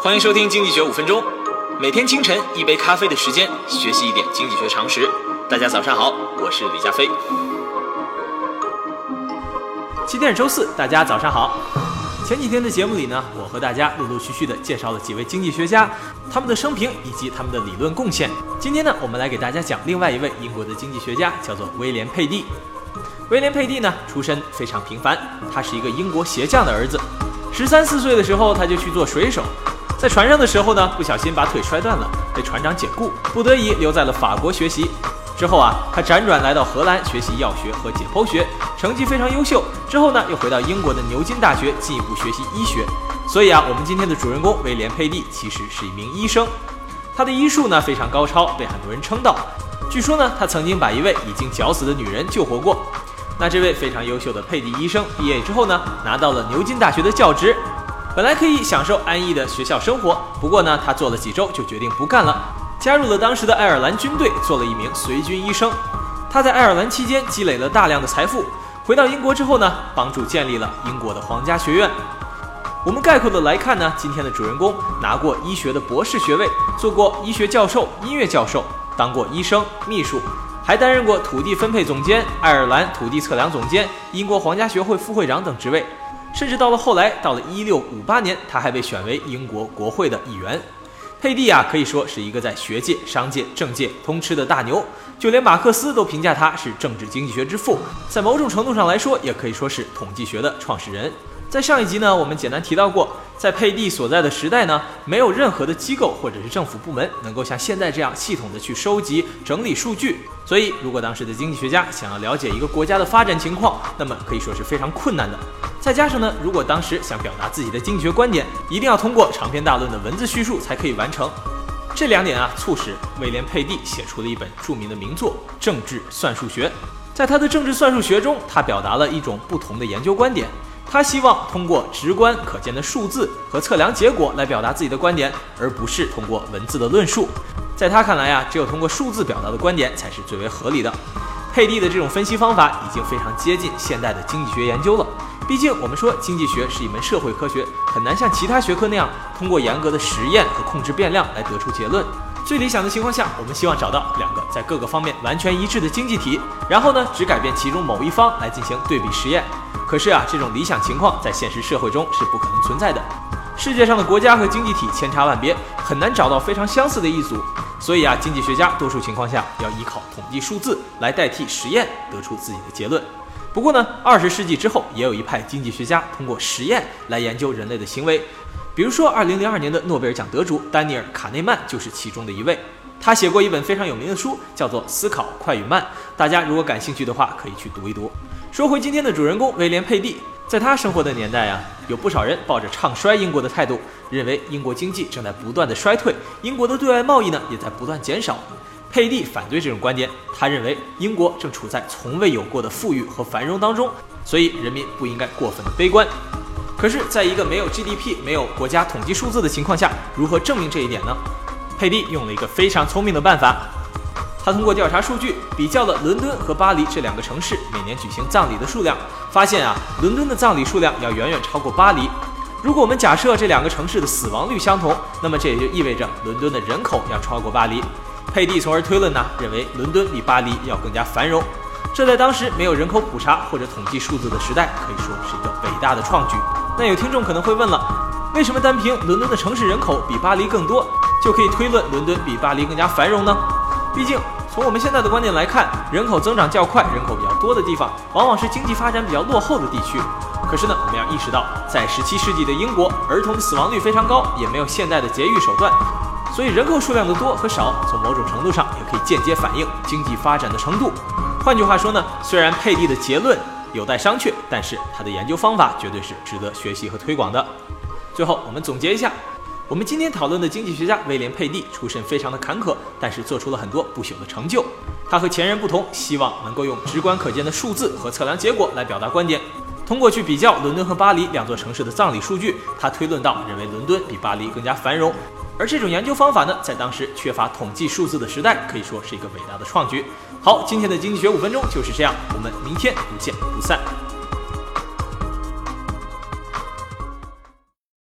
欢迎收听《经济学五分钟》，每天清晨一杯咖啡的时间，学习一点经济学常识。大家早上好，我是李佳飞。今天是周四，大家早上好。前几天的节目里呢，我和大家陆陆续续的介绍了几位经济学家，他们的生平以及他们的理论贡献。今天呢，我们来给大家讲另外一位英国的经济学家，叫做威廉佩蒂。威廉佩蒂呢，出身非常平凡，他是一个英国鞋匠的儿子。十三四岁的时候，他就去做水手，在船上的时候呢，不小心把腿摔断了，被船长解雇，不得已留在了法国学习。之后啊，他辗转来到荷兰学习药学和解剖学，成绩非常优秀。之后呢，又回到英国的牛津大学进一步学习医学。所以啊，我们今天的主人公威廉佩蒂其实是一名医生，他的医术呢非常高超，被很多人称道。据说呢，他曾经把一位已经绞死的女人救活过。那这位非常优秀的佩蒂医生毕业之后呢，拿到了牛津大学的教职，本来可以享受安逸的学校生活，不过呢，他做了几周就决定不干了，加入了当时的爱尔兰军队，做了一名随军医生。他在爱尔兰期间积累了大量的财富，回到英国之后呢，帮助建立了英国的皇家学院。我们概括的来看呢，今天的主人公拿过医学的博士学位，做过医学教授、音乐教授，当过医生、秘书。还担任过土地分配总监、爱尔兰土地测量总监、英国皇家学会副会长等职位，甚至到了后来，到了一六五八年，他还被选为英国国会的议员。佩蒂啊，可以说是一个在学界、商界、政界通吃的大牛，就连马克思都评价他是政治经济学之父，在某种程度上来说，也可以说是统计学的创始人。在上一集呢，我们简单提到过，在佩蒂所在的时代呢，没有任何的机构或者是政府部门能够像现在这样系统的去收集整理数据。所以，如果当时的经济学家想要了解一个国家的发展情况，那么可以说是非常困难的。再加上呢，如果当时想表达自己的经济学观点，一定要通过长篇大论的文字叙述才可以完成。这两点啊，促使威廉佩蒂写出了一本著名的名作《政治算术学》。在他的《政治算术学》中，他表达了一种不同的研究观点。他希望通过直观可见的数字和测量结果来表达自己的观点，而不是通过文字的论述。在他看来啊，只有通过数字表达的观点才是最为合理的。佩蒂的这种分析方法已经非常接近现代的经济学研究了。毕竟我们说经济学是一门社会科学，很难像其他学科那样通过严格的实验和控制变量来得出结论。最理想的情况下，我们希望找到两个在各个方面完全一致的经济体，然后呢，只改变其中某一方来进行对比实验。可是啊，这种理想情况在现实社会中是不可能存在的。世界上的国家和经济体千差万别，很难找到非常相似的一组。所以啊，经济学家多数情况下要依靠统计数字来代替实验得出自己的结论。不过呢，二十世纪之后也有一派经济学家通过实验来研究人类的行为。比如说，二零零二年的诺贝尔奖得主丹尼尔·卡内曼就是其中的一位。他写过一本非常有名的书，叫做《思考快与慢》。大家如果感兴趣的话，可以去读一读。说回今天的主人公威廉·佩蒂，在他生活的年代啊，有不少人抱着唱衰英国的态度，认为英国经济正在不断的衰退，英国的对外贸易呢也在不断减少。佩蒂反对这种观点，他认为英国正处在从未有过的富裕和繁荣当中，所以人民不应该过分的悲观。可是，在一个没有 GDP、没有国家统计数字的情况下，如何证明这一点呢？佩蒂用了一个非常聪明的办法。他通过调查数据比较了伦敦和巴黎这两个城市每年举行葬礼的数量，发现啊，伦敦的葬礼数量要远远超过巴黎。如果我们假设这两个城市的死亡率相同，那么这也就意味着伦敦的人口要超过巴黎。佩蒂从而推论呢，认为伦敦比巴黎要更加繁荣。这在当时没有人口普查或者统计数字的时代，可以说是一个伟大的创举。那有听众可能会问了，为什么单凭伦敦的城市人口比巴黎更多，就可以推论伦敦比巴黎更加繁荣呢？毕竟。从我们现在的观点来看，人口增长较快、人口比较多的地方，往往是经济发展比较落后的地区。可是呢，我们要意识到，在十七世纪的英国，儿童死亡率非常高，也没有现代的节育手段，所以人口数量的多和少，从某种程度上也可以间接反映经济发展的程度。换句话说呢，虽然佩蒂的结论有待商榷，但是他的研究方法绝对是值得学习和推广的。最后，我们总结一下。我们今天讨论的经济学家威廉·佩蒂出身非常的坎坷，但是做出了很多不朽的成就。他和前人不同，希望能够用直观可见的数字和测量结果来表达观点。通过去比较伦敦和巴黎两座城市的葬礼数据，他推论到认为伦敦比巴黎更加繁荣。而这种研究方法呢，在当时缺乏统计数字的时代，可以说是一个伟大的创举。好，今天的经济学五分钟就是这样，我们明天不见不散。